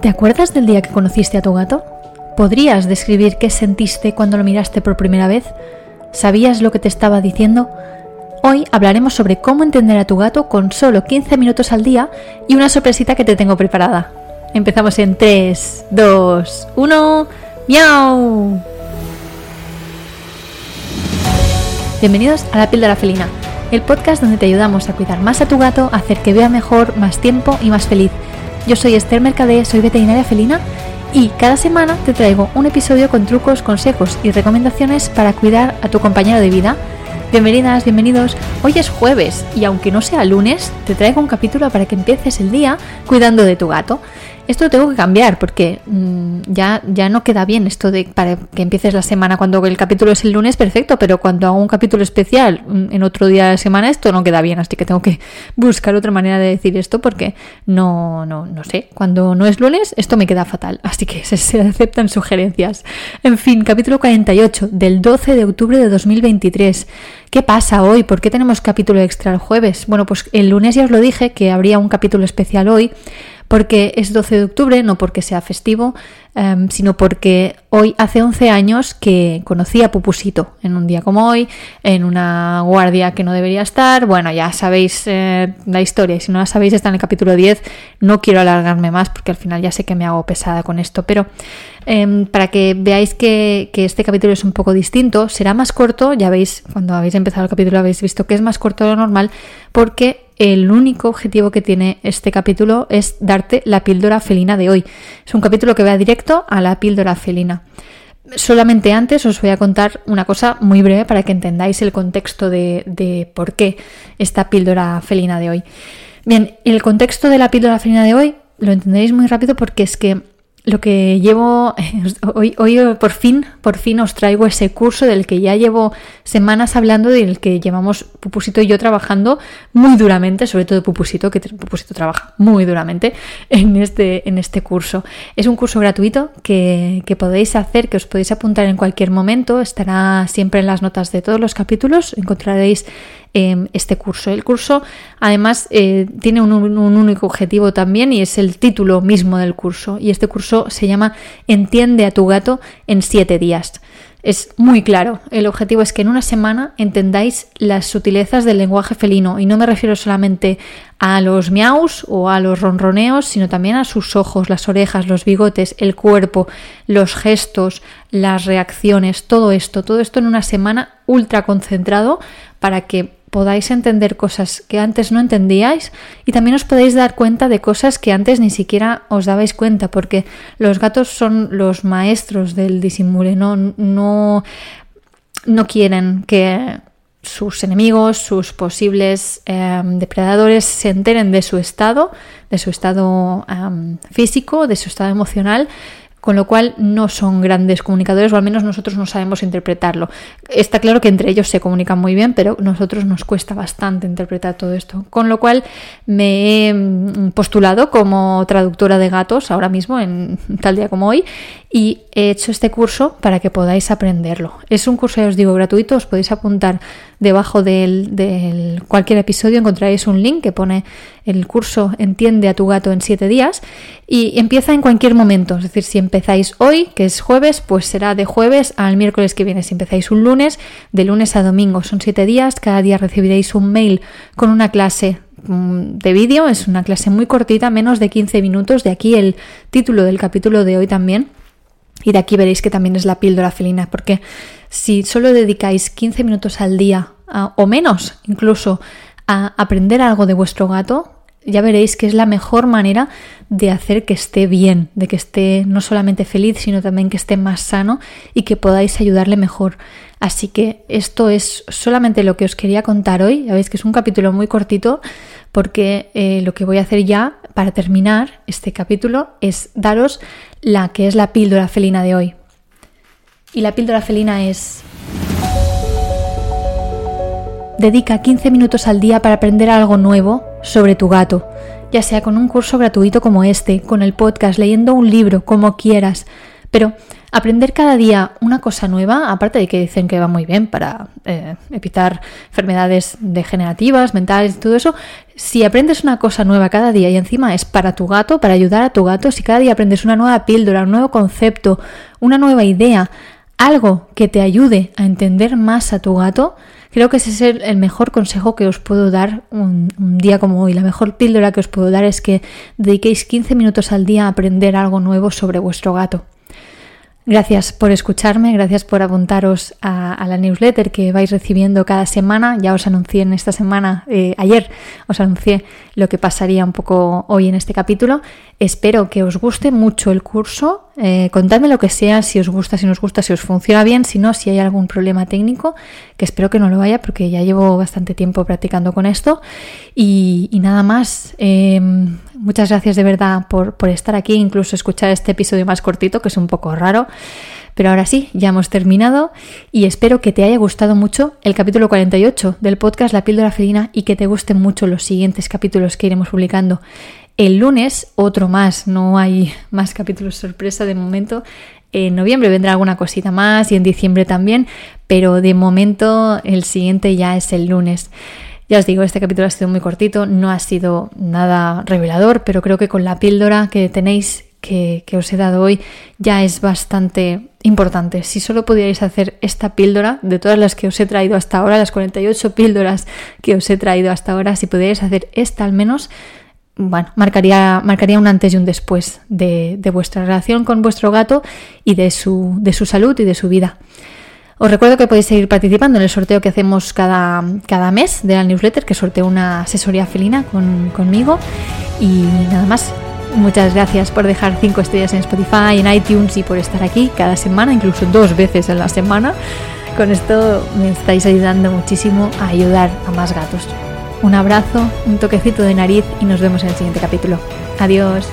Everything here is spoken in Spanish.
¿Te acuerdas del día que conociste a tu gato? ¿Podrías describir qué sentiste cuando lo miraste por primera vez? ¿Sabías lo que te estaba diciendo? Hoy hablaremos sobre cómo entender a tu gato con solo 15 minutos al día y una sorpresita que te tengo preparada. Empezamos en 3, 2, 1, ¡miau! Bienvenidos a La Píldora Felina, el podcast donde te ayudamos a cuidar más a tu gato, a hacer que vea mejor, más tiempo y más feliz. Yo soy Esther Mercadé, soy veterinaria felina y cada semana te traigo un episodio con trucos, consejos y recomendaciones para cuidar a tu compañero de vida. Bienvenidas, bienvenidos. Hoy es jueves y aunque no sea lunes, te traigo un capítulo para que empieces el día cuidando de tu gato. Esto lo tengo que cambiar porque mmm, ya, ya no queda bien esto de para que empieces la semana cuando el capítulo es el lunes, perfecto, pero cuando hago un capítulo especial en otro día de la semana, esto no queda bien, así que tengo que buscar otra manera de decir esto porque no, no, no sé, cuando no es lunes esto me queda fatal, así que se, se aceptan sugerencias. En fin, capítulo 48 del 12 de octubre de 2023. ¿Qué pasa hoy? ¿Por qué tenemos capítulo extra el jueves? Bueno, pues el lunes ya os lo dije que habría un capítulo especial hoy porque es 12 de octubre, no porque sea festivo, um, sino porque hoy hace 11 años que conocí a Pupusito, en un día como hoy, en una guardia que no debería estar. Bueno, ya sabéis eh, la historia, si no la sabéis está en el capítulo 10, no quiero alargarme más porque al final ya sé que me hago pesada con esto, pero eh, para que veáis que, que, este capítulo es un poco distinto, será más corto, ya veis, cuando habéis empezado el capítulo habéis visto que es más corto de lo normal, porque el único objetivo que tiene este capítulo es darte la píldora felina de hoy. Es un capítulo que va directo a la píldora felina. Solamente antes os voy a contar una cosa muy breve para que entendáis el contexto de, de por qué esta píldora felina de hoy. Bien, el contexto de la píldora felina de hoy lo entenderéis muy rápido porque es que lo que llevo hoy, hoy por fin, por fin os traigo ese curso del que ya llevo semanas hablando, del que llevamos Pupusito y yo trabajando muy duramente, sobre todo Pupusito, que Pupusito trabaja muy duramente en este, en este curso. Es un curso gratuito que, que podéis hacer, que os podéis apuntar en cualquier momento, estará siempre en las notas de todos los capítulos, encontraréis eh, este curso. El curso además eh, tiene un, un, único objetivo también y es el título mismo del curso. Y este curso se llama Entiende a tu gato en siete días. Es muy claro. El objetivo es que en una semana entendáis las sutilezas del lenguaje felino. Y no me refiero solamente a los miaus o a los ronroneos, sino también a sus ojos, las orejas, los bigotes, el cuerpo, los gestos, las reacciones, todo esto. Todo esto en una semana ultra concentrado para que podáis entender cosas que antes no entendíais y también os podéis dar cuenta de cosas que antes ni siquiera os dabais cuenta, porque los gatos son los maestros del disimule, no, no, no quieren que sus enemigos, sus posibles eh, depredadores se enteren de su estado, de su estado um, físico, de su estado emocional, con lo cual no son grandes comunicadores o al menos nosotros no sabemos interpretarlo. Está claro que entre ellos se comunican muy bien, pero nosotros nos cuesta bastante interpretar todo esto. Con lo cual me he postulado como traductora de gatos ahora mismo, en tal día como hoy, y he hecho este curso para que podáis aprenderlo. Es un curso, ya os digo, gratuito, os podéis apuntar debajo del, del cualquier episodio, encontraréis un link que pone el curso Entiende a tu gato en 7 días y empieza en cualquier momento, es decir, si empezáis hoy, que es jueves, pues será de jueves al miércoles que viene. Si empezáis un lunes, de lunes a domingo, son 7 días, cada día recibiréis un mail con una clase de vídeo, es una clase muy cortita, menos de 15 minutos, de aquí el título del capítulo de hoy también. Y de aquí veréis que también es la píldora felina, porque si solo dedicáis 15 minutos al día o menos incluso a aprender algo de vuestro gato, ya veréis que es la mejor manera de hacer que esté bien, de que esté no solamente feliz, sino también que esté más sano y que podáis ayudarle mejor. Así que esto es solamente lo que os quería contar hoy. Ya veis que es un capítulo muy cortito porque eh, lo que voy a hacer ya para terminar este capítulo es daros la que es la píldora felina de hoy. Y la píldora felina es... Dedica 15 minutos al día para aprender algo nuevo sobre tu gato, ya sea con un curso gratuito como este, con el podcast, leyendo un libro, como quieras, Pero aprender cada día una cosa nueva, aparte de que dicen que va muy bien para eh, evitar enfermedades degenerativas, mentales y todo eso, si aprendes una cosa nueva cada día y encima es para tu gato, para ayudar a tu gato, si cada día aprendes una nueva píldora, un nuevo concepto, una nueva idea, algo que te ayude a entender más a tu gato, creo que ese es el, mejor consejo que os puedo dar un, un, día como hoy. La mejor píldora que os puedo dar es que dediquéis 15 minutos al día a aprender algo nuevo sobre vuestro gato. Gracias por escucharme, gracias por apuntaros a, la newsletter que vais recibiendo cada semana. Ya os anuncié en esta semana, eh, ayer os anuncié lo que pasaría un poco hoy en este capítulo. Espero que os guste mucho el curso. Eh, contadme lo que sea, si os gusta, si no os gusta, si os funciona bien, si no, si hay algún problema técnico, que espero que no lo haya porque ya llevo bastante tiempo practicando con esto. Y, nada más. Em, muchas gracias de verdad por, por estar aquí, incluso escuchar este episodio más cortito, que es un poco raro. Pero ahora sí, ya hemos terminado y espero que te haya gustado mucho el capítulo 48 del podcast La píldora felina y que te gusten mucho los siguientes capítulos que iremos publicando. El lunes, otro más, no hay más capítulos sorpresa de momento. En noviembre vendrá alguna cosita más y en diciembre también, pero de momento el siguiente ya es el lunes. Ya os digo, este capítulo ha sido muy cortito, no ha sido nada revelador, pero creo que con la píldora que tenéis, que, que os he dado hoy, ya es bastante importante. Si solo pudierais hacer esta píldora, de todas las que os he traído hasta ahora, las 48 píldoras que os he traído hasta ahora, si pudierais hacer esta al menos, bueno, marcaría, marcaría un antes y un después de, de vuestra relación con vuestro gato y de su, de su salud y de su vida. Os recuerdo que podéis seguir participando en el sorteo que hacemos cada, cada mes de la newsletter, que sorteo una asesoría felina conmigo. Y nada más, muchas gracias por dejar 5 estrellas en Spotify, en iTunes y por estar aquí cada semana, incluso dos veces en la semana. Con esto me estáis ayudando muchísimo a ayudar a más gatos. Un abrazo, un toquecito de nariz y nos vemos en el siguiente capítulo. Adiós.